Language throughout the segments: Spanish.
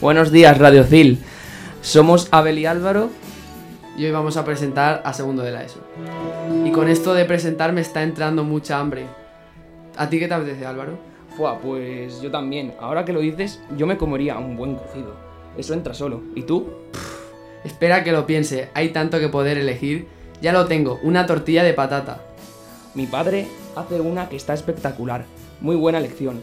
Buenos días, Radio Cil. Somos Abel y Álvaro. Y hoy vamos a presentar a segundo de la ESO. Y con esto de presentar me está entrando mucha hambre. ¿A ti qué te apetece, Álvaro? Fua, pues yo también. Ahora que lo dices, yo me comería un buen cocido. Eso entra solo. ¿Y tú? Espera que lo piense, hay tanto que poder elegir. Ya lo tengo, una tortilla de patata. Mi padre hace una que está espectacular. Muy buena elección.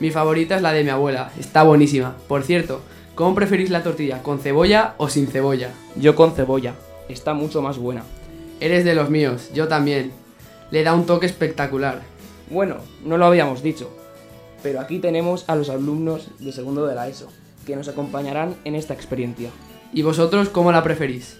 Mi favorita es la de mi abuela, está buenísima. Por cierto, ¿cómo preferís la tortilla? ¿Con cebolla o sin cebolla? Yo con cebolla. Está mucho más buena. Eres de los míos, yo también. Le da un toque espectacular. Bueno, no lo habíamos dicho, pero aquí tenemos a los alumnos de segundo de la ESO, que nos acompañarán en esta experiencia. ¿Y vosotros cómo la preferís?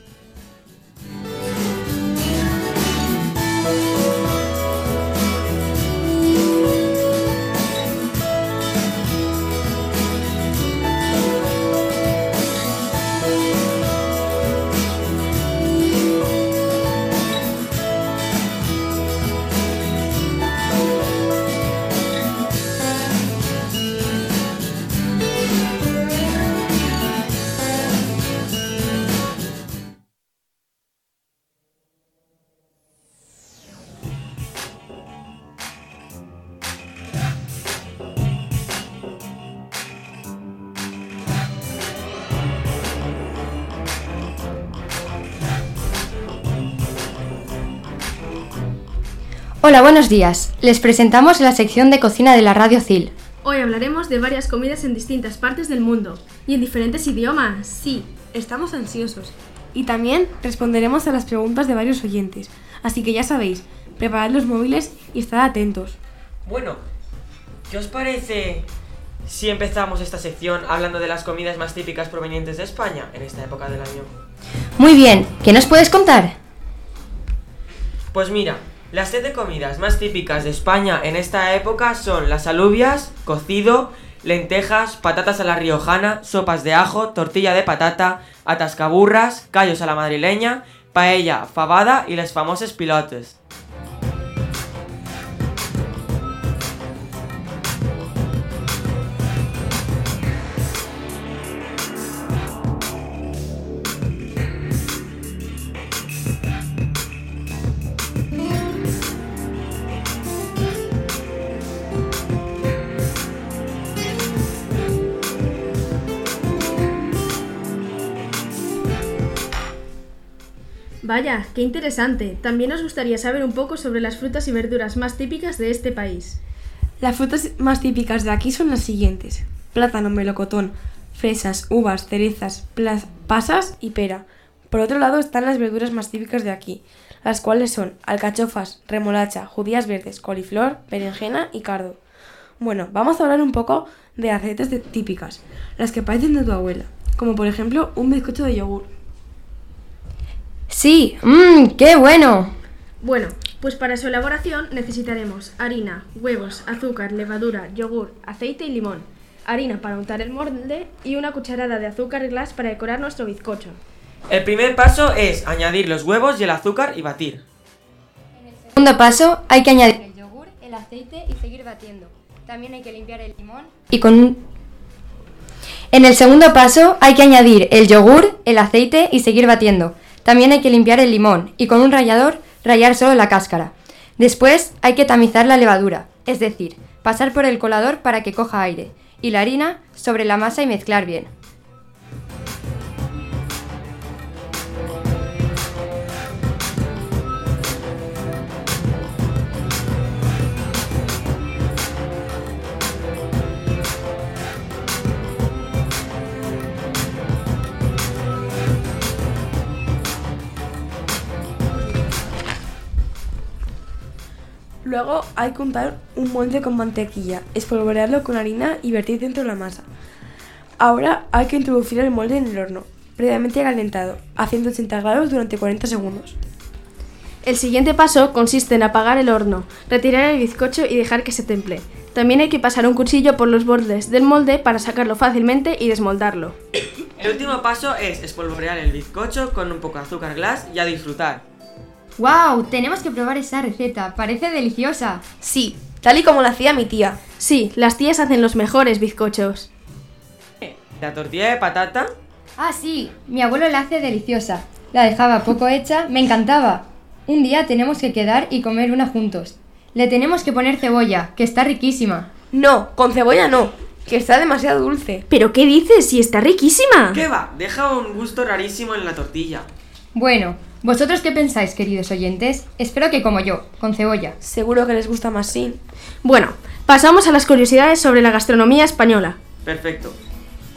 Hola, buenos días. Les presentamos la sección de cocina de la Radio CIL. Hoy hablaremos de varias comidas en distintas partes del mundo y en diferentes idiomas. Sí, estamos ansiosos. Y también responderemos a las preguntas de varios oyentes. Así que ya sabéis, preparad los móviles y estad atentos. Bueno, ¿qué os parece si empezamos esta sección hablando de las comidas más típicas provenientes de España en esta época del año? Muy bien, ¿qué nos puedes contar? Pues mira, las siete comidas más típicas de España en esta época son las alubias, cocido, lentejas, patatas a la riojana, sopas de ajo, tortilla de patata, atascaburras, callos a la madrileña, paella, fabada y las famosas pilotes. Vaya, qué interesante. También nos gustaría saber un poco sobre las frutas y verduras más típicas de este país. Las frutas más típicas de aquí son las siguientes. Plátano, melocotón, fresas, uvas, cerezas, pasas y pera. Por otro lado están las verduras más típicas de aquí, las cuales son alcachofas, remolacha, judías verdes, coliflor, berenjena y cardo. Bueno, vamos a hablar un poco de recetas típicas, las que parecen de tu abuela, como por ejemplo un bizcocho de yogur. Sí, mmm, qué bueno. Bueno, pues para su elaboración necesitaremos harina, huevos, azúcar, levadura, yogur, aceite y limón. Harina para untar el molde y una cucharada de azúcar glas para decorar nuestro bizcocho. El primer paso es añadir los huevos y el azúcar y batir. En el segundo paso hay que añadir el yogur, el aceite y seguir batiendo. También hay que limpiar el limón y con un... En el segundo paso hay que añadir el yogur, el aceite y seguir batiendo. También hay que limpiar el limón y con un rallador rallar solo la cáscara. Después hay que tamizar la levadura, es decir, pasar por el colador para que coja aire, y la harina sobre la masa y mezclar bien. Luego hay que untar un molde con mantequilla, espolvorearlo con harina y vertir dentro de la masa. Ahora hay que introducir el molde en el horno, previamente calentado, a 180 grados durante 40 segundos. El siguiente paso consiste en apagar el horno, retirar el bizcocho y dejar que se temple. También hay que pasar un cuchillo por los bordes del molde para sacarlo fácilmente y desmoldarlo. El último paso es espolvorear el bizcocho con un poco de azúcar glass y a disfrutar. ¡Wow! Tenemos que probar esa receta. Parece deliciosa. Sí, tal y como la hacía mi tía. Sí, las tías hacen los mejores bizcochos. ¿La tortilla de patata? Ah, sí, mi abuelo la hace deliciosa. La dejaba poco hecha, me encantaba. Un día tenemos que quedar y comer una juntos. Le tenemos que poner cebolla, que está riquísima. No, con cebolla no, que está demasiado dulce. ¿Pero qué dices? Si está riquísima. ¿Qué va? Deja un gusto rarísimo en la tortilla. Bueno, ¿vosotros qué pensáis, queridos oyentes? Espero que como yo, con cebolla. Seguro que les gusta más sin. Bueno, pasamos a las curiosidades sobre la gastronomía española. Perfecto.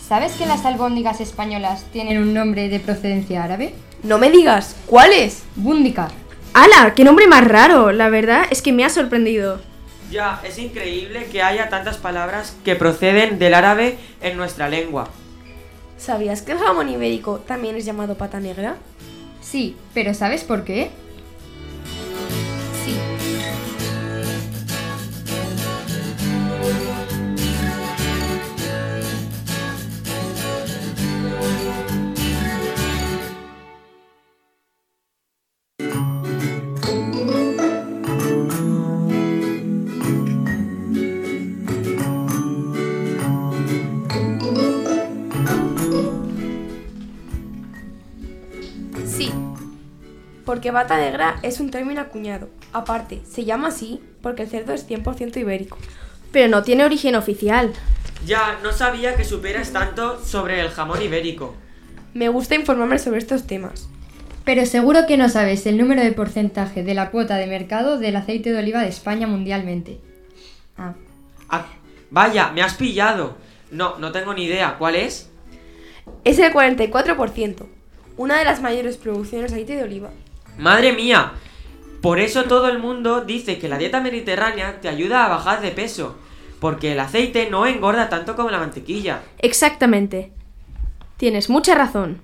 ¿Sabes que las albóndigas españolas tienen un nombre de procedencia árabe? No me digas, ¿cuál es? Búndica. ¡Hala! ¡Qué nombre más raro! La verdad es que me ha sorprendido. Ya, es increíble que haya tantas palabras que proceden del árabe en nuestra lengua. ¿Sabías que el jamón ibérico también es llamado pata negra? Sí, pero ¿sabes por qué? Porque bata negra es un término acuñado. Aparte, se llama así porque el cerdo es 100% ibérico. Pero no tiene origen oficial. Ya, no sabía que supieras tanto sobre el jamón ibérico. Me gusta informarme sobre estos temas. Pero seguro que no sabes el número de porcentaje de la cuota de mercado del aceite de oliva de España mundialmente. Ah, Ah, vaya, me has pillado. No, no tengo ni idea. ¿Cuál es? Es el 44%, una de las mayores producciones de aceite de oliva. Madre mía. Por eso todo el mundo dice que la dieta mediterránea te ayuda a bajar de peso. Porque el aceite no engorda tanto como la mantequilla. Exactamente. Tienes mucha razón.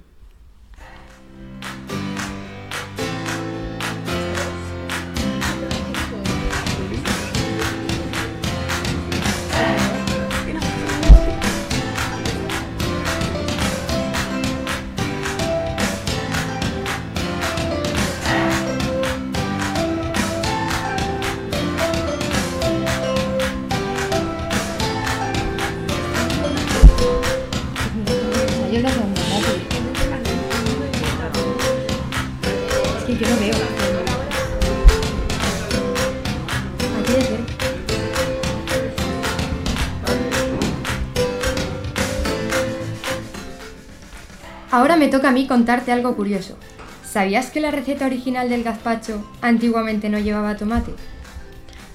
Ahora me toca a mí contarte algo curioso. ¿Sabías que la receta original del gazpacho antiguamente no llevaba tomate?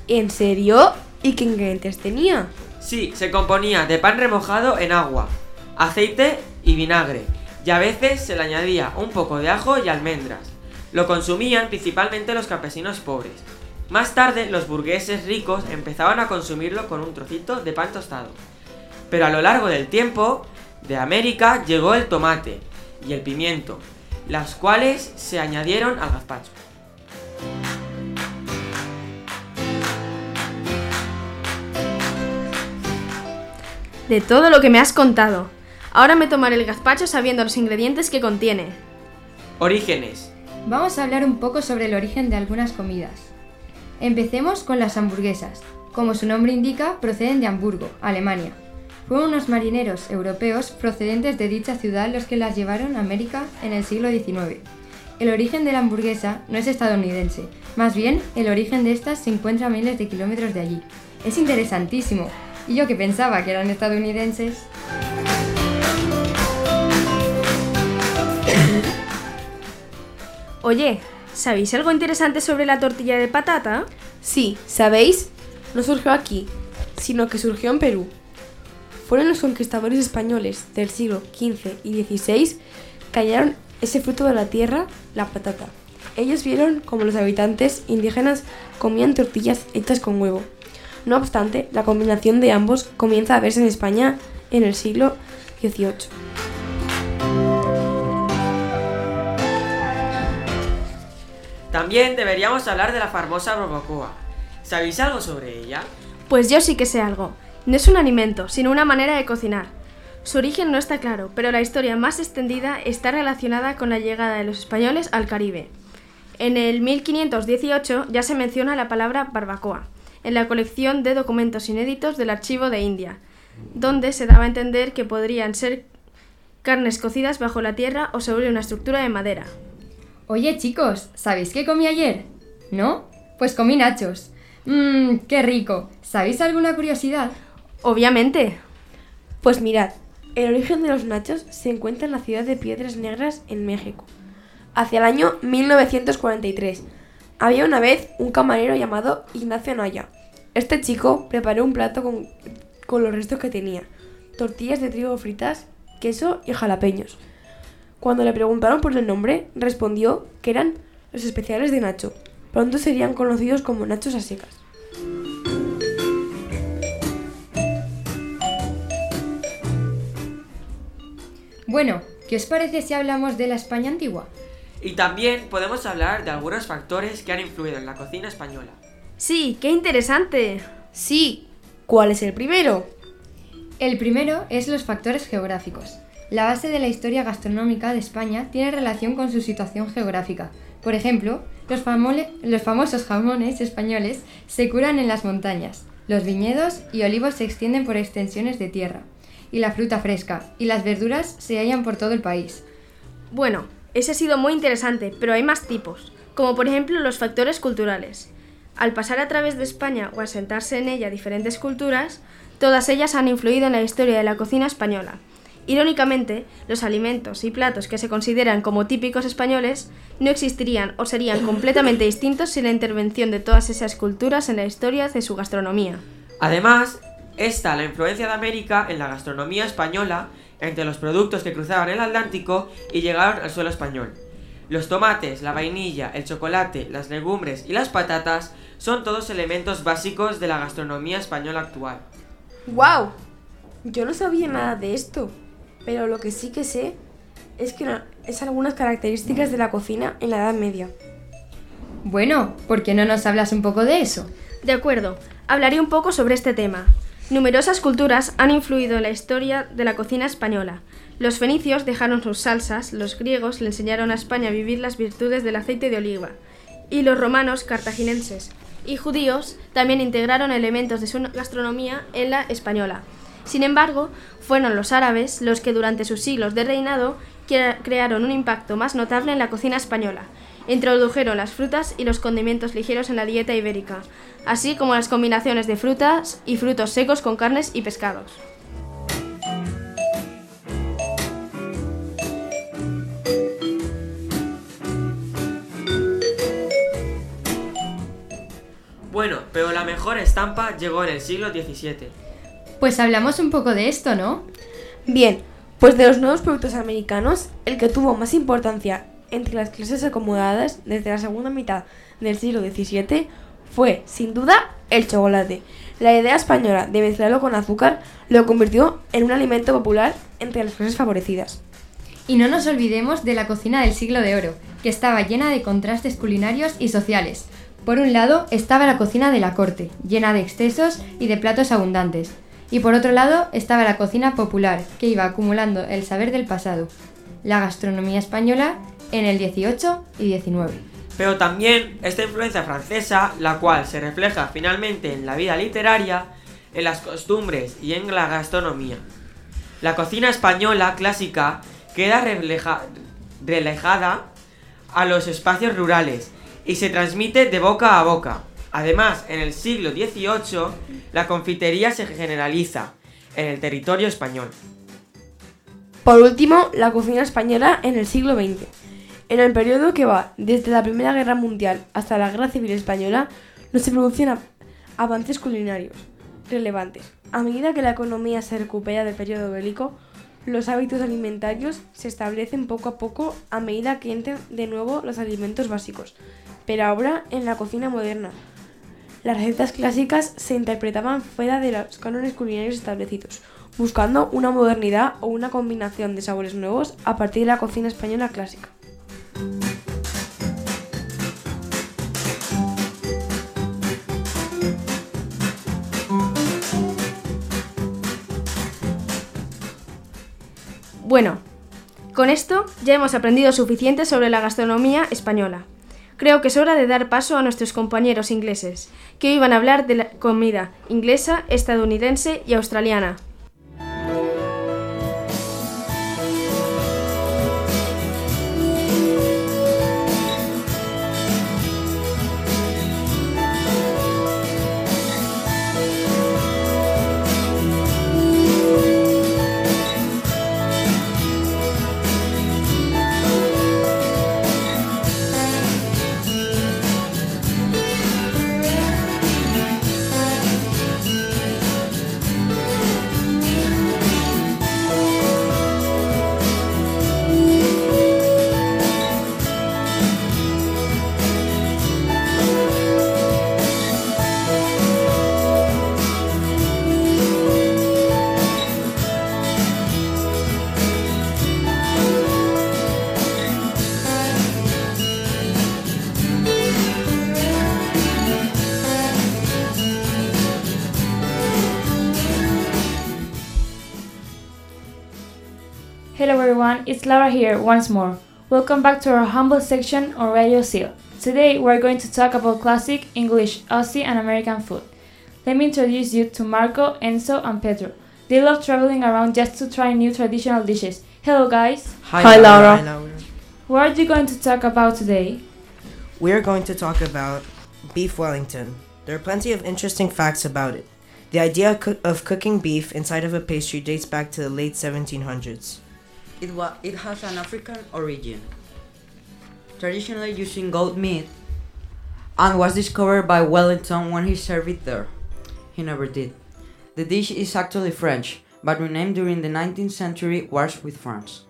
¿En serio? ¿Y qué ingredientes tenía? Sí, se componía de pan remojado en agua, aceite y vinagre, y a veces se le añadía un poco de ajo y almendras. Lo consumían principalmente los campesinos pobres. Más tarde, los burgueses ricos empezaban a consumirlo con un trocito de pan tostado. Pero a lo largo del tiempo, de América llegó el tomate y el pimiento, las cuales se añadieron al gazpacho. De todo lo que me has contado. Ahora me tomaré el gazpacho sabiendo los ingredientes que contiene. Orígenes. Vamos a hablar un poco sobre el origen de algunas comidas. Empecemos con las hamburguesas. Como su nombre indica, proceden de Hamburgo, Alemania. Fueron unos marineros europeos procedentes de dicha ciudad los que las llevaron a América en el siglo XIX. El origen de la hamburguesa no es estadounidense, más bien el origen de estas se encuentra a miles de kilómetros de allí. Es interesantísimo, y yo que pensaba que eran estadounidenses. Oye, ¿sabéis algo interesante sobre la tortilla de patata? Sí, ¿sabéis? No surgió aquí, sino que surgió en Perú. Fueron los conquistadores españoles del siglo XV y XVI que hallaron ese fruto de la tierra, la patata. Ellos vieron como los habitantes indígenas comían tortillas hechas con huevo. No obstante, la combinación de ambos comienza a verse en España en el siglo XVIII. También deberíamos hablar de la famosa barbacoa. ¿Sabéis algo sobre ella? Pues yo sí que sé algo. No es un alimento, sino una manera de cocinar. Su origen no está claro, pero la historia más extendida está relacionada con la llegada de los españoles al Caribe. En el 1518 ya se menciona la palabra barbacoa, en la colección de documentos inéditos del Archivo de India, donde se daba a entender que podrían ser carnes cocidas bajo la tierra o sobre una estructura de madera. Oye chicos, ¿sabéis qué comí ayer? ¿No? Pues comí nachos. Mmm, qué rico. ¿Sabéis alguna curiosidad? Obviamente. Pues mirad, el origen de los nachos se encuentra en la ciudad de Piedras Negras, en México. Hacia el año 1943, había una vez un camarero llamado Ignacio Naya. Este chico preparó un plato con, con los restos que tenía, tortillas de trigo fritas, queso y jalapeños. Cuando le preguntaron por el nombre, respondió que eran los especiales de Nacho. Pronto serían conocidos como Nachos a secas. Bueno, ¿qué os parece si hablamos de la España antigua? Y también podemos hablar de algunos factores que han influido en la cocina española. Sí, qué interesante. Sí, ¿cuál es el primero? El primero es los factores geográficos. La base de la historia gastronómica de España tiene relación con su situación geográfica. Por ejemplo, los, los, famosos jamones españoles se curan en las montañas, los viñedos y olivos se extienden por extensiones de tierra, y la fruta fresca y las verduras se hallan por todo el país. Bueno, ese ha sido muy interesante, pero hay más tipos, como por ejemplo los factores culturales. Al pasar a través de España o asentarse en ella diferentes culturas, todas ellas han influido en la historia de la cocina española. Irónicamente, los alimentos y platos que se consideran como típicos españoles no existirían o serían completamente distintos sin la intervención de todas esas culturas en la historia de su gastronomía. Además, está la influencia de América en la gastronomía española entre los productos que cruzaban el Atlántico y llegaron al suelo español. Los tomates, la vainilla, el chocolate, las legumbres y las patatas son todos elementos básicos de la gastronomía española actual. ¡Wow! Yo no sabía nada de esto, pero lo que sí que sé es que es algunas características de la cocina en la Edad Media. Bueno, ¿por qué no nos hablas un poco de eso? De acuerdo, hablaré un poco sobre este tema. Numerosas culturas han influido en la historia de la cocina española. Los fenicios dejaron sus salsas, los griegos le enseñaron a España a vivir las virtudes del aceite de oliva, y los romanos cartaginenses y judíos también integraron elementos de su gastronomía en la española. Sin embargo, fueron los árabes los que durante sus siglos de reinado crearon un impacto más notable en la cocina española. Introdujeron las frutas y los condimentos ligeros en la dieta ibérica, así como las combinaciones de frutas y frutos secos con carnes y pescados. Bueno, pero la mejor estampa llegó en el siglo XVII. Pues hablamos un poco de esto, ¿no? Bien, pues de los nuevos productos americanos, el que tuvo más importancia entre las clases acomodadas desde la segunda mitad del siglo XVII fue, sin duda, el chocolate. La idea española de mezclarlo con azúcar lo convirtió en un alimento popular entre las clases favorecidas. Y no nos olvidemos de la cocina del siglo de oro, que estaba llena de contrastes culinarios y sociales. Por un lado estaba la cocina de la corte, llena de excesos y de platos abundantes. Y por otro lado estaba la cocina popular, que iba acumulando el saber del pasado, la gastronomía española en el 18 y 19. Pero también esta influencia francesa, la cual se refleja finalmente en la vida literaria, en las costumbres y en la gastronomía. La cocina española clásica queda relajada a los espacios rurales y se transmite de boca a boca. Además, en el siglo XVIII, la confitería se generaliza en el territorio español. Por último, la cocina española en el siglo XX. En el periodo que va desde la Primera Guerra Mundial hasta la Guerra Civil Española, no se producen avances culinarios relevantes. A medida que la economía se recupera del periodo bélico, los hábitos alimentarios se establecen poco a poco a medida que entran de nuevo los alimentos básicos, pero ahora en la cocina moderna. Las recetas clásicas se interpretaban fuera de los cánones culinarios establecidos, buscando una modernidad o una combinación de sabores nuevos a partir de la cocina española clásica. Bueno, con esto ya hemos aprendido suficiente sobre la gastronomía española. Creo que es hora de dar paso a nuestros compañeros ingleses, que hoy van a hablar de la comida inglesa, estadounidense y australiana. It's Laura here once more. Welcome back to our humble section on Radio Seal. Today we're going to talk about classic English, Aussie, and American food. Let me introduce you to Marco, Enzo, and Pedro. They love traveling around just to try new traditional dishes. Hello guys! Hi, Laura. Hi, Laura. What are you going to talk about today? We're going to talk about beef Wellington. There are plenty of interesting facts about it. The idea of cooking beef inside of a pastry dates back to the late 1700s. It, wa- it has an African origin, traditionally using goat meat, and was discovered by Wellington when he served it there. He never did. The dish is actually French, but renamed during the 19th century wars with France.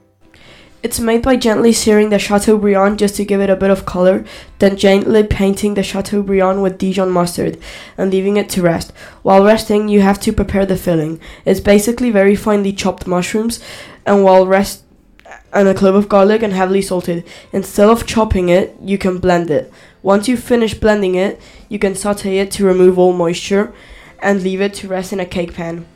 It's made by gently searing the Chateaubriand just to give it a bit of color, then gently painting the Chateaubriand with Dijon mustard and leaving it to rest. While resting, you have to prepare the filling. It's basically very finely chopped mushrooms and while rest and a clove of garlic and heavily salted. Instead of chopping it, you can blend it. Once you finish blending it, you can saute it to remove all moisture and leave it to rest in a cake pan.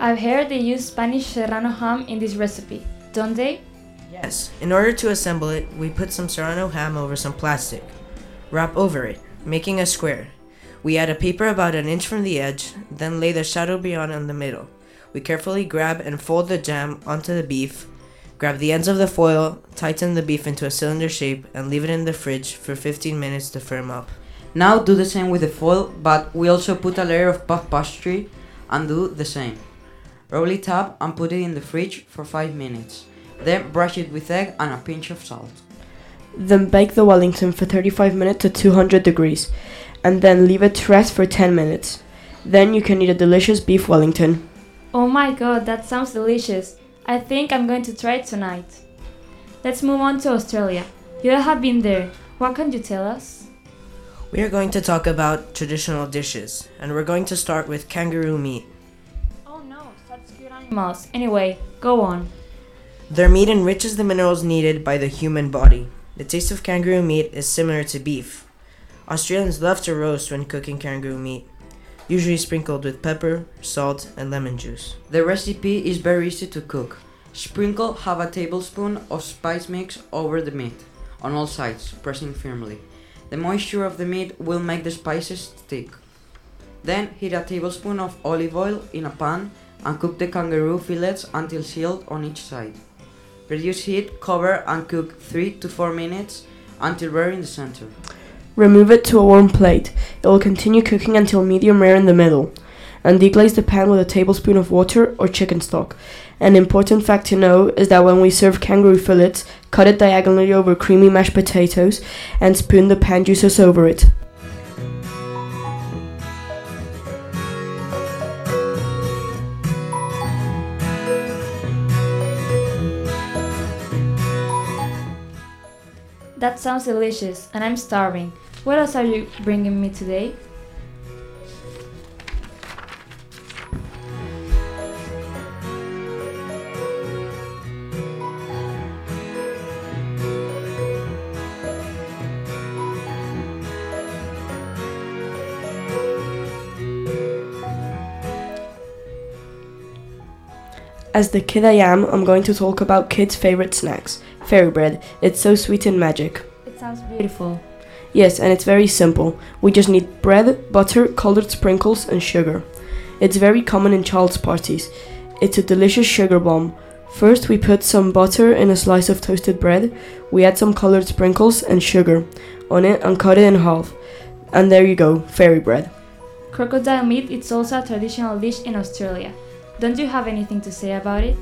I've heard they use Spanish serrano ham in this recipe, don't they? Yes, in order to assemble it, we put some serrano ham over some plastic. Wrap over it, making a square. We add a paper about an inch from the edge, then lay the Chateaubriand in the middle. We carefully grab and fold the jam onto the beef, grab the ends of the foil, tighten the beef into a cylinder shape, and leave it in the fridge for 15 minutes to firm up. Now do the same with the foil, but we also put a layer of puff pastry and do the same. Roll it up and put it in the fridge for 5 minutes. Then brush it with egg and a pinch of salt. Then bake the Wellington for 35 minutes to 200 degrees, and then leave it to rest for 10 minutes. Then you can eat a delicious beef Wellington. Oh my god, that sounds delicious. I think I'm going to try it tonight. Let's move on to Australia. You have been there. What can you tell us? We are going to talk about traditional dishes, and we're going to start with kangaroo meat. Oh no, such cute animals. Anyway, go on. Their meat enriches the minerals needed by the human body. The taste of kangaroo meat is similar to beef. Australians love to roast when cooking kangaroo meat, usually sprinkled with pepper, salt, and lemon juice. The recipe is very easy to cook. Sprinkle half a tablespoon of spice mix over the meat on all sides, pressing firmly. The moisture of the meat will make the spices stick. Then heat a tablespoon of olive oil in a pan and cook the kangaroo fillets until sealed on each side. Reduce heat, cover and cook 3 to 4 minutes until rare in the center. Remove it to a warm plate. It will continue cooking until medium rare in the middle. And deglaze the pan with a tablespoon of water or chicken stock. An important fact to know is that when we serve kangaroo fillets, cut it diagonally over creamy mashed potatoes and spoon the pan juices over it. That sounds delicious, and I'm starving. What else are you bringing me today? As the kid I am, I'm going to talk about kids' favorite snacks fairy bread. It's so sweet and magic. It sounds beautiful. Yes, and it's very simple. We just need bread, butter, colored sprinkles, and sugar. It's very common in child's parties. It's a delicious sugar bomb. First, we put some butter in a slice of toasted bread. We add some colored sprinkles and sugar on it and cut it in half. And there you go, fairy bread. Crocodile meat is also a traditional dish in Australia. Don't you have anything to say about it?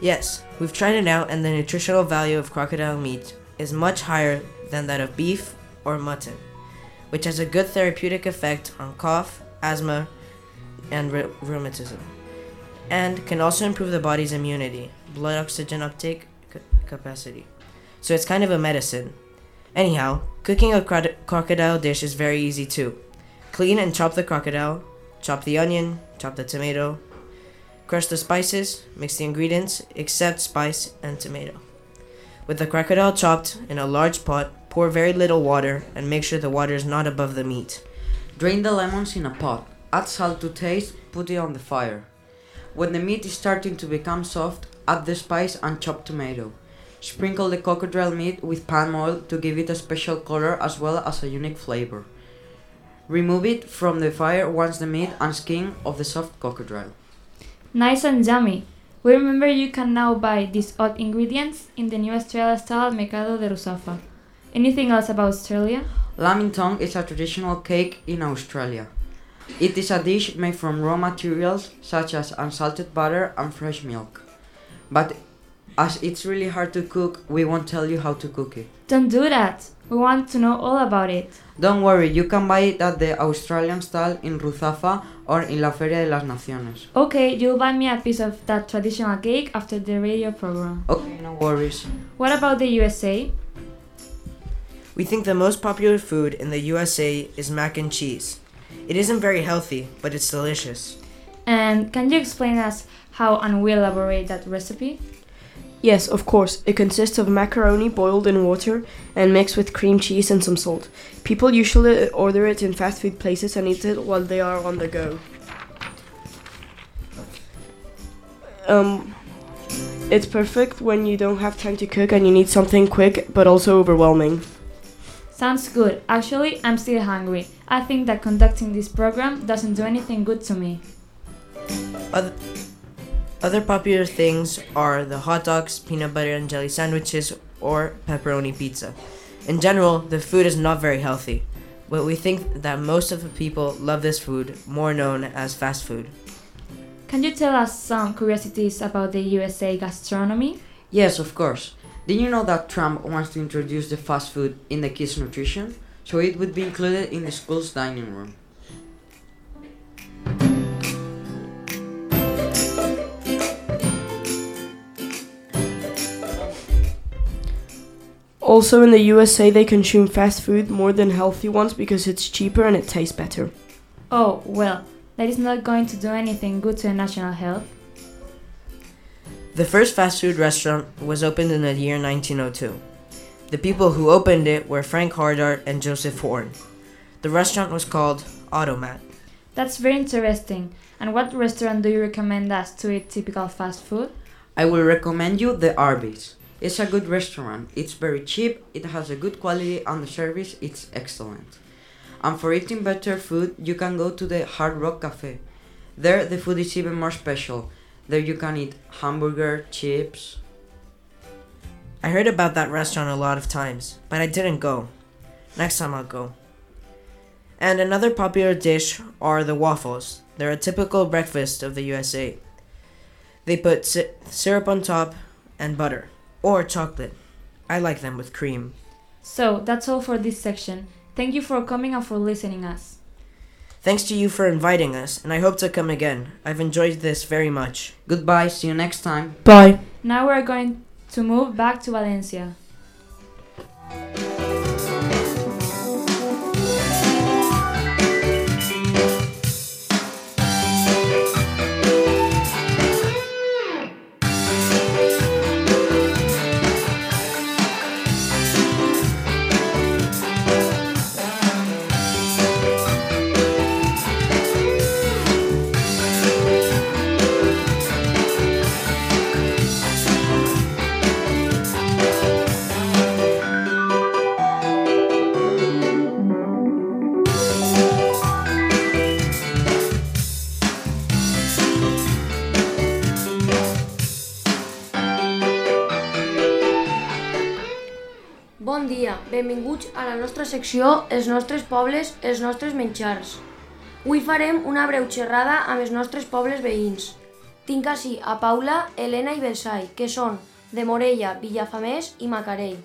Yes, we've tried it out, and the nutritional value of crocodile meat is much higher than that of beef or mutton, which has a good therapeutic effect on cough, asthma, and rheu- rheumatism, and can also improve the body's immunity, blood oxygen uptake ca- capacity. So it's kind of a medicine. Anyhow, cooking a crod- crocodile dish is very easy too. Clean and chop the crocodile, chop the onion, chop the tomato, crush the spices, mix the ingredients except spice and tomato. With the crocodile chopped in a large pot, pour very little water and make sure the water is not above the meat. Drain the lemons in a pot. Add salt to taste. Put it on the fire. When the meat is starting to become soft, add the spice and chopped tomato. Sprinkle the crocodile meat with palm oil to give it a special color as well as a unique flavor. Remove it from the fire once the meat and skin of the soft crocodile. Nice and yummy. We remember you can now buy these odd ingredients in the new Australia style Mercado de Rusafa. Anything else about Australia? Lamington is a traditional cake in Australia. It is a dish made from raw materials such as unsalted butter and fresh milk. But as it's really hard to cook, we won't tell you how to cook it. Don't do that. We want to know all about it. Don't worry, you can buy it at the Australian stall in Ruzafa or in La Feria de las Naciones. Okay, you'll buy me a piece of that traditional cake after the radio program. Okay, no worries. What about the USA? We think the most popular food in the USA is mac and cheese. It isn't very healthy, but it's delicious. And can you explain us how and we elaborate that recipe? Yes, of course. It consists of macaroni boiled in water and mixed with cream cheese and some salt. People usually order it in fast food places and eat it while they are on the go. Um, it's perfect when you don't have time to cook and you need something quick but also overwhelming. Sounds good. Actually, I'm still hungry. I think that conducting this program doesn't do anything good to me. Other, other popular things are the hot dogs, peanut butter and jelly sandwiches, or pepperoni pizza. In general, the food is not very healthy, but we think that most of the people love this food, more known as fast food. Can you tell us some curiosities about the USA gastronomy? Yes, of course. Did you know that Trump wants to introduce the fast food in the kids' nutrition? So it would be included in the school's dining room. Also, in the USA, they consume fast food more than healthy ones because it's cheaper and it tastes better. Oh, well, that is not going to do anything good to the national health. The first fast food restaurant was opened in the year 1902. The people who opened it were Frank Hardart and Joseph Horn. The restaurant was called Automat. That's very interesting. And what restaurant do you recommend us to eat typical fast food? I will recommend you the Arby's. It's a good restaurant. It's very cheap, it has a good quality, and the service is excellent. And for eating better food, you can go to the Hard Rock Cafe. There, the food is even more special. There, you can eat hamburger, chips. I heard about that restaurant a lot of times, but I didn't go. Next time I'll go. And another popular dish are the waffles. They're a typical breakfast of the USA. They put si- syrup on top and butter, or chocolate. I like them with cream. So, that's all for this section. Thank you for coming and for listening us. Thanks to you for inviting us, and I hope to come again. I've enjoyed this very much. Goodbye, see you next time. Bye. Now we're going to move back to Valencia. Benvinguts a la nostra secció Els nostres pobles, els nostres menjars. Avui farem una breu xerrada amb els nostres pobles veïns. Tinc ací a Paula, Helena i Belsai, que són de Morella, Villafamés i Macarell.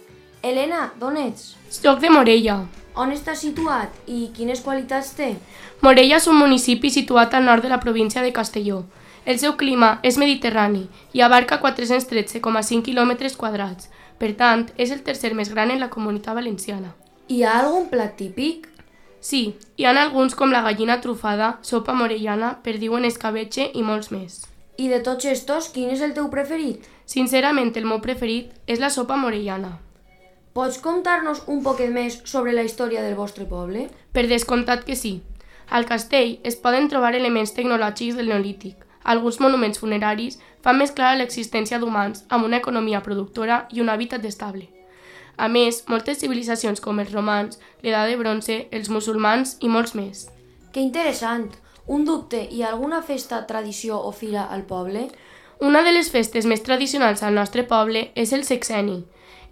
Helena, d'on ets? Soc de Morella. On està situat i quines qualitats té? Morella és un municipi situat al nord de la província de Castelló. El seu clima és mediterrani i abarca 413,5 km quadrats. Per tant, és el tercer més gran en la comunitat valenciana. Hi ha algun plat típic? Sí, hi ha alguns com la gallina trufada, sopa morellana, perdiu en escabetxe i molts més. I de tots estos, quin és el teu preferit? Sincerament, el meu preferit és la sopa morellana. Pots contar-nos un poquet més sobre la història del vostre poble? Per descomptat que sí. Al castell es poden trobar elements tecnològics del Neolític. Alguns monuments funeraris fan més clara l'existència d'humans amb una economia productora i un hàbitat estable. A més, moltes civilitzacions com els romans, l'edat de bronze, els musulmans i molts més. Que interessant! Un dubte, hi ha alguna festa, tradició o fira al poble? Una de les festes més tradicionals al nostre poble és el sexeni.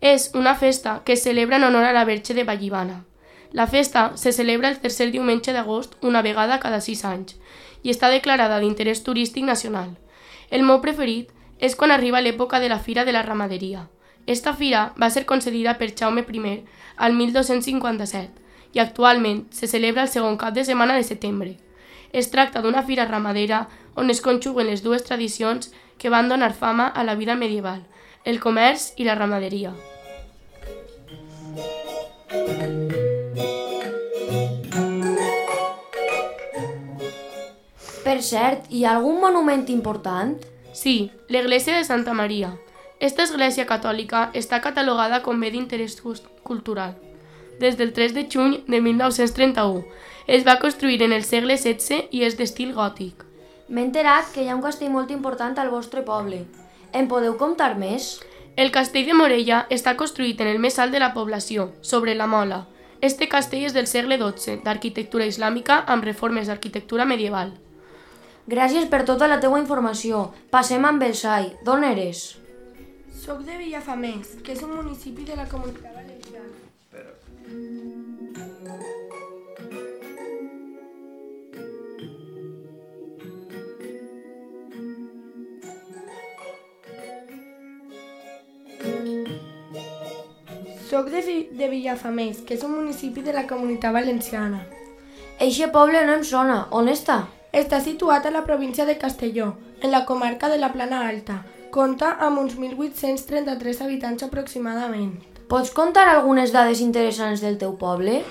És una festa que es celebra en honor a la Verge de Vallivana. La festa se celebra el tercer diumenge d'agost una vegada cada sis anys i està declarada d'interès turístic nacional. El meu preferit és quan arriba l'època de la Fira de la Ramaderia. Esta fira va ser concedida per Jaume I al 1257 i actualment se celebra el segon cap de setmana de setembre. Es tracta d'una fira ramadera on es conjuguen les dues tradicions que van donar fama a la vida medieval, el comerç i la ramaderia. Per cert, hi ha algun monument important? Sí, l'església de Santa Maria. Esta església catòlica està catalogada com bé d'interès cultural. Des del 3 de juny de 1931 es va construir en el segle XVI i és d'estil gòtic. M'he enterat que hi ha un castell molt important al vostre poble. Em podeu contar més? El castell de Morella està construït en el més alt de la població, sobre la Mola. Este castell és del segle XII, d'arquitectura islàmica amb reformes d'arquitectura medieval. Gràcies per tota la teua informació. Passem amb el SAI. D'on eres? Soc de Villafamés, que és un municipi de la Comunitat Valenciana. Soc de, de Villafamés, que és un municipi de la Comunitat Valenciana. Eixe poble no em sona. On està? Està situat a la província de Castelló, en la comarca de la Plana Alta. Compta amb uns 1.833 habitants aproximadament. Pots contar algunes dades interessants del teu poble?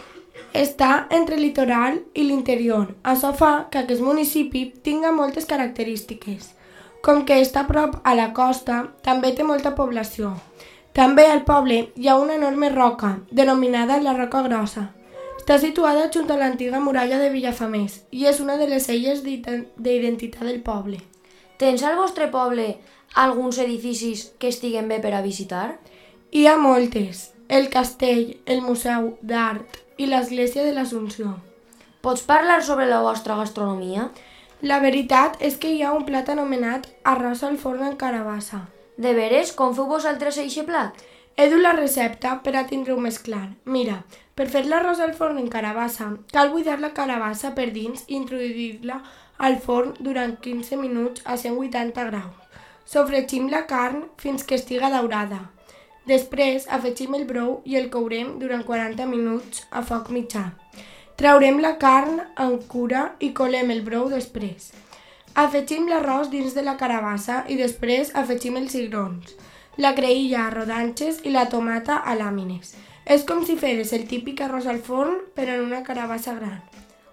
Està entre el litoral i l'interior. Això fa que aquest municipi tinga moltes característiques. Com que està a prop a la costa, també té molta població. També al poble hi ha una enorme roca, denominada la Roca Grossa. Està situada junt a l'antiga muralla de Villafamés i és una de les elles d'ident- d'identitat del poble. Tens al vostre poble alguns edificis que estiguen bé per a visitar? Hi ha moltes. El castell, el Museu d'Art i l'Església de l'Assumpció. Pots parlar sobre la vostra gastronomia? La veritat és que hi ha un plat anomenat arròs al forn en carabassa. De veres, com feu vosaltres eixe plat? He dut la recepta per a tindre-ho més clar. Mira, per fer l'arròs al forn en carabassa, cal buidar la carabassa per dins i introduir-la al forn durant 15 minuts a 180 graus. Sofregim la carn fins que estiga daurada. Després afegim el brou i el courem durant 40 minuts a foc mitjà. Traurem la carn en cura i colem el brou després. Afegim l'arròs dins de la carabassa i després afegim els cigrons, la creïlla a rodanxes i la tomata a làmines. És com si feres el típic arròs al forn, però en una carabassa gran.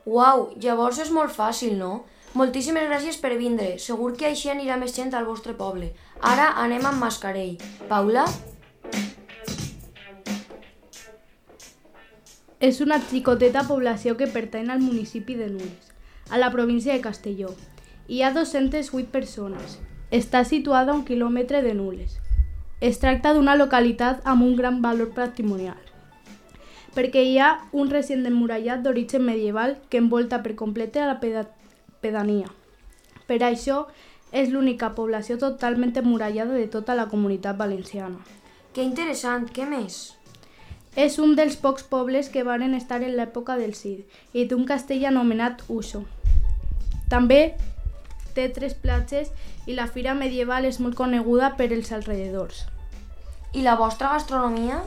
Uau, llavors és molt fàcil, no? Moltíssimes gràcies per vindre. Segur que així anirà més gent al vostre poble. Ara anem amb Mascarell. Paula? És una xicoteta població que pertany al municipi de Nules, a la província de Castelló. Hi ha 208 persones. Està situada a un quilòmetre de Nules. Es tracta d'una localitat amb un gran valor patrimonial, perquè hi ha un recient emmurallat d'origen medieval que envolta per complet a la peda pedania. Per això, és l'única població totalment emmurallada de tota la comunitat valenciana. Que interessant, què més? És un dels pocs pobles que varen estar en l'època del Cid i té un castell anomenat Uso. També té tres platges i la fira medieval és molt coneguda per els alrededors. I la vostra gastronomia?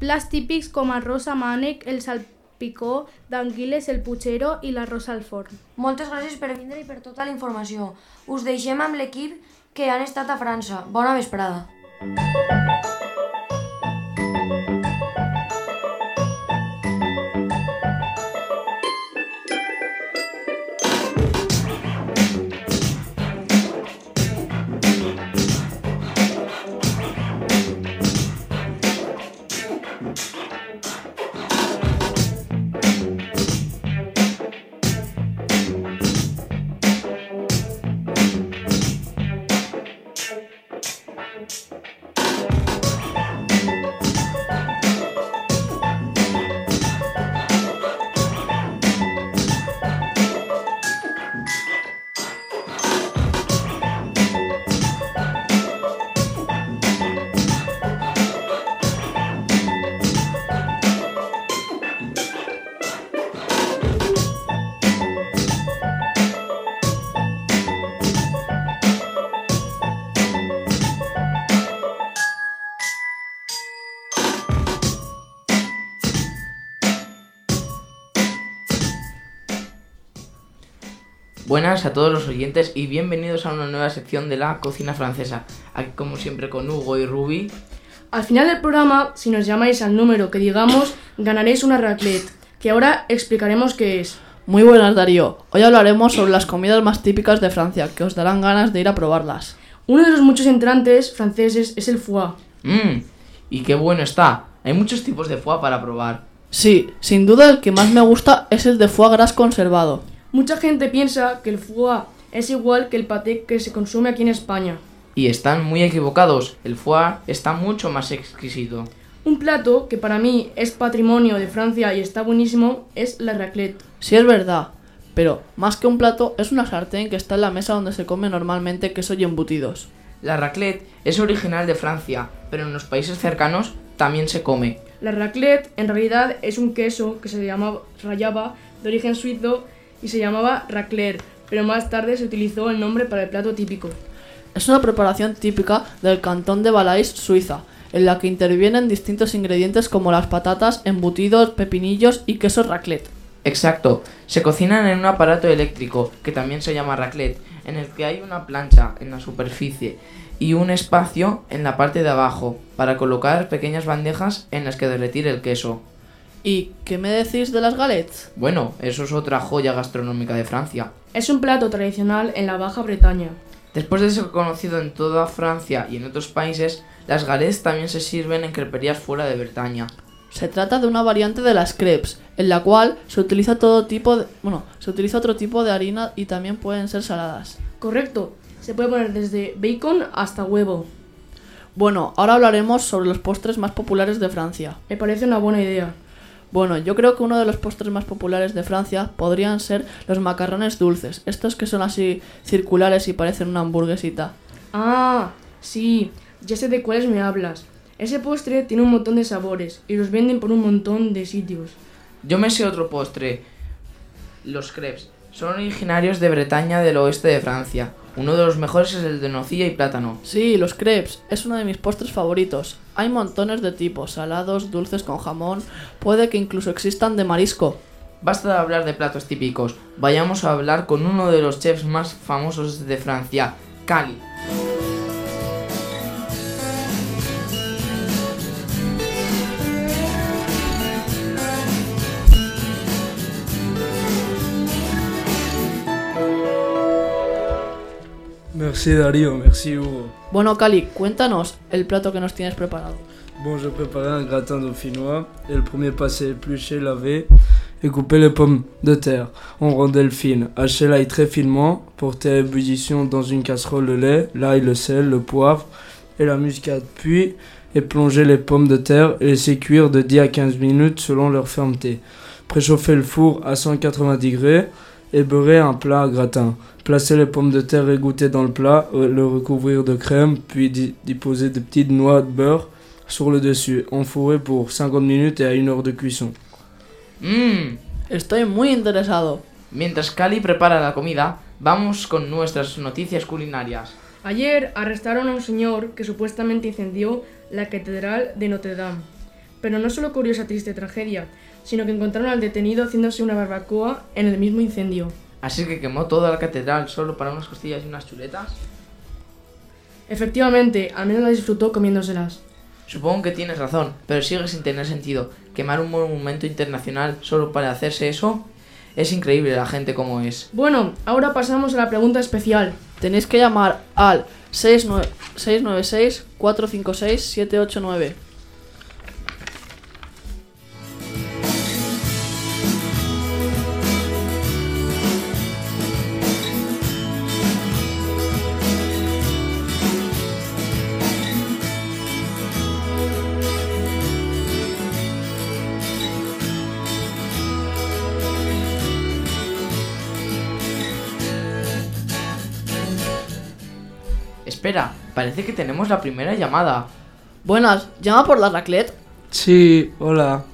Plats típics com arròs a mànec, el salpicó d'anguiles, el puchero i l'arròs al forn. Moltes gràcies per vindre i per tota la informació. Us deixem amb l'equip que han estat a França. Bona vesprada. Buenas a todos los oyentes y bienvenidos a una nueva sección de la cocina francesa. Aquí como siempre con Hugo y Ruby. Al final del programa, si nos llamáis al número que digamos, ganaréis una raclette, que ahora explicaremos qué es. Muy buenas Darío, hoy hablaremos sobre las comidas más típicas de Francia, que os darán ganas de ir a probarlas. Uno de los muchos entrantes franceses es el foie. Mmm, y qué bueno está. Hay muchos tipos de foie para probar. Sí, sin duda el que más me gusta es el de foie gras conservado. Mucha gente piensa que el foie es igual que el paté que se consume aquí en España. Y están muy equivocados, el foie está mucho más exquisito. Un plato que para mí es patrimonio de Francia y está buenísimo es la raclette. Sí es verdad, pero más que un plato es una sartén que está en la mesa donde se come normalmente queso y embutidos. La raclette es original de Francia, pero en los países cercanos también se come. La raclette en realidad es un queso que se llamaba rayaba de origen suizo y se llamaba racler, pero más tarde se utilizó el nombre para el plato típico. Es una preparación típica del cantón de Valais, Suiza, en la que intervienen distintos ingredientes como las patatas, embutidos, pepinillos y queso raclette. Exacto, se cocinan en un aparato eléctrico, que también se llama raclette, en el que hay una plancha en la superficie y un espacio en la parte de abajo para colocar pequeñas bandejas en las que derretir el queso. ¿Y qué me decís de las galets? Bueno, eso es otra joya gastronómica de Francia. Es un plato tradicional en la Baja Bretaña. Después de ser conocido en toda Francia y en otros países, las galets también se sirven en creperías fuera de Bretaña. Se trata de una variante de las crepes, en la cual se utiliza todo tipo de, bueno, se utiliza otro tipo de harina y también pueden ser saladas. Correcto. Se puede poner desde bacon hasta huevo. Bueno, ahora hablaremos sobre los postres más populares de Francia. Me parece una buena idea. Bueno, yo creo que uno de los postres más populares de Francia podrían ser los macarrones dulces, estos que son así circulares y parecen una hamburguesita. Ah, sí, ya sé de cuáles me hablas. Ese postre tiene un montón de sabores y los venden por un montón de sitios. Yo me sé otro postre, los crepes. Son originarios de Bretaña del oeste de Francia. Uno de los mejores es el de nocilla y plátano. Sí, los crepes. Es uno de mis postres favoritos. Hay montones de tipos, salados, dulces con jamón, puede que incluso existan de marisco. Basta de hablar de platos típicos. Vayamos a hablar con uno de los chefs más famosos de Francia, Cali. Merci Darío, merci Hugo. Bueno, Cali, cuéntanos el plato que nos tienes preparado. Bon, je préparais un gratin dauphinois et le premier pas c'est éplucher, laver et couper les pommes de terre en rondelles fines. Hacher l'ail très finement, porter à ébullition dans une casserole le lait, l'ail, le sel, le poivre et la muscade. Puis éplonger les pommes de terre et laisser cuire de 10 à 15 minutes selon leur fermeté. Préchauffer le four à 180 degrés et beurrer un plat à gratin. Placer les pommes de terre égouttées dans le plat, euh, le recouvrir de crème, puis d'y d'y poser de petites noix de beurre sur le dessus, enfourrer pour 50 minutes et à une heure de cuisson. Mmm, Estoy muy interesado. mientras Cali prepara la comida, vamos con nuestras noticias culinarias. Ayer arrestaron a un señor que supuestamente incendió la Catedral de Notre Dame. Pero no solo ocurrió esa triste tragedia, sino que encontraron al detenido haciéndose una barbacoa en el mismo incendio. Así que quemó toda la catedral solo para unas costillas y unas chuletas. Efectivamente, al menos la disfrutó comiéndoselas. Supongo que tienes razón, pero sigue sin tener sentido. Quemar un monumento internacional solo para hacerse eso es increíble la gente como es. Bueno, ahora pasamos a la pregunta especial. Tenéis que llamar al 69 696-456-789. Parece que tenemos la primera llamada. Buenas, ¿llama por la raclette? Sí, hola.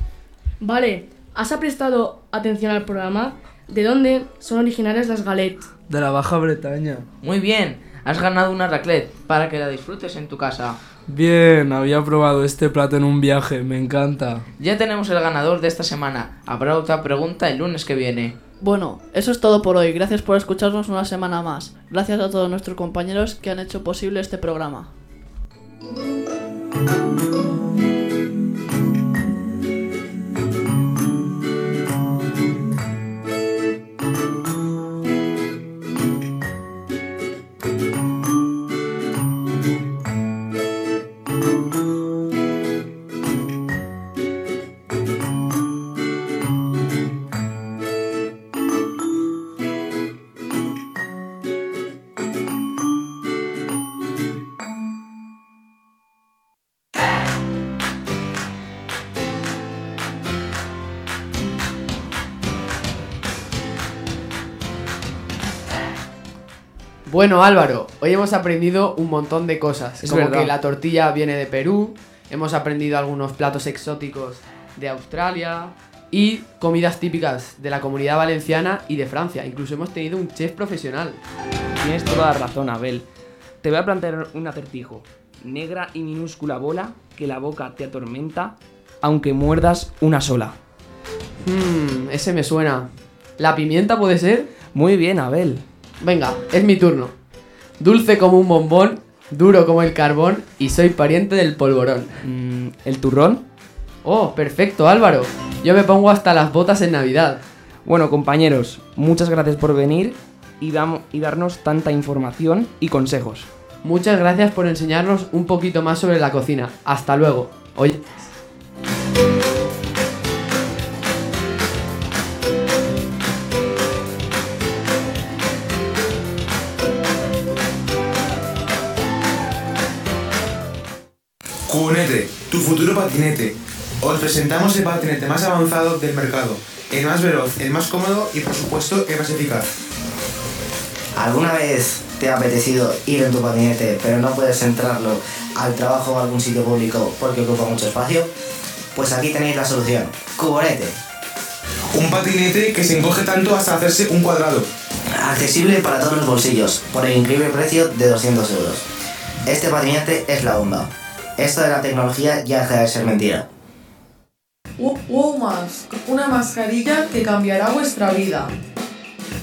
Vale, ¿has prestado atención al programa? ¿De dónde son originarias las galettes? De la Baja Bretaña. Muy bien, has ganado una raclette para que la disfrutes en tu casa. Bien, había probado este plato en un viaje, me encanta. Ya tenemos el ganador de esta semana. Habrá otra pregunta el lunes que viene. Bueno, eso es todo por hoy. Gracias por escucharnos una semana más. Gracias a todos nuestros compañeros que han hecho posible este programa. Bueno, Álvaro, hoy hemos aprendido un montón de cosas. Es como verdad. que la tortilla viene de Perú, hemos aprendido algunos platos exóticos de Australia y comidas típicas de la comunidad valenciana y de Francia. Incluso hemos tenido un chef profesional. Tienes toda la razón, Abel. Te voy a plantear un acertijo. Negra y minúscula bola que la boca te atormenta, aunque muerdas una sola. Hmm, ese me suena. ¿La pimienta puede ser? Muy bien, Abel. Venga, es mi turno. Dulce como un bombón, duro como el carbón y soy pariente del polvorón. Mm, ¿El turrón? Oh, perfecto, Álvaro. Yo me pongo hasta las botas en Navidad. Bueno, compañeros, muchas gracias por venir y, y darnos tanta información y consejos. Muchas gracias por enseñarnos un poquito más sobre la cocina. Hasta luego. Oye. Os presentamos el patinete más avanzado del mercado, el más veloz, el más cómodo y por supuesto el más eficaz. ¿Alguna vez te ha apetecido ir en tu patinete pero no puedes entrarlo al trabajo o a algún sitio público porque ocupa mucho espacio? Pues aquí tenéis la solución. Cuborete. Un patinete que se encoge tanto hasta hacerse un cuadrado. Accesible para todos los bolsillos, por el increíble precio de 200 euros. Este patinete es la bomba. Esto de la tecnología ya deja de ser mentira. Wow Mask, una mascarilla que cambiará vuestra vida.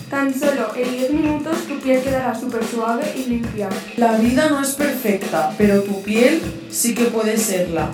Tan solo en 10 minutos tu piel quedará súper suave y limpia. La vida no es perfecta, pero tu piel sí que puede serla.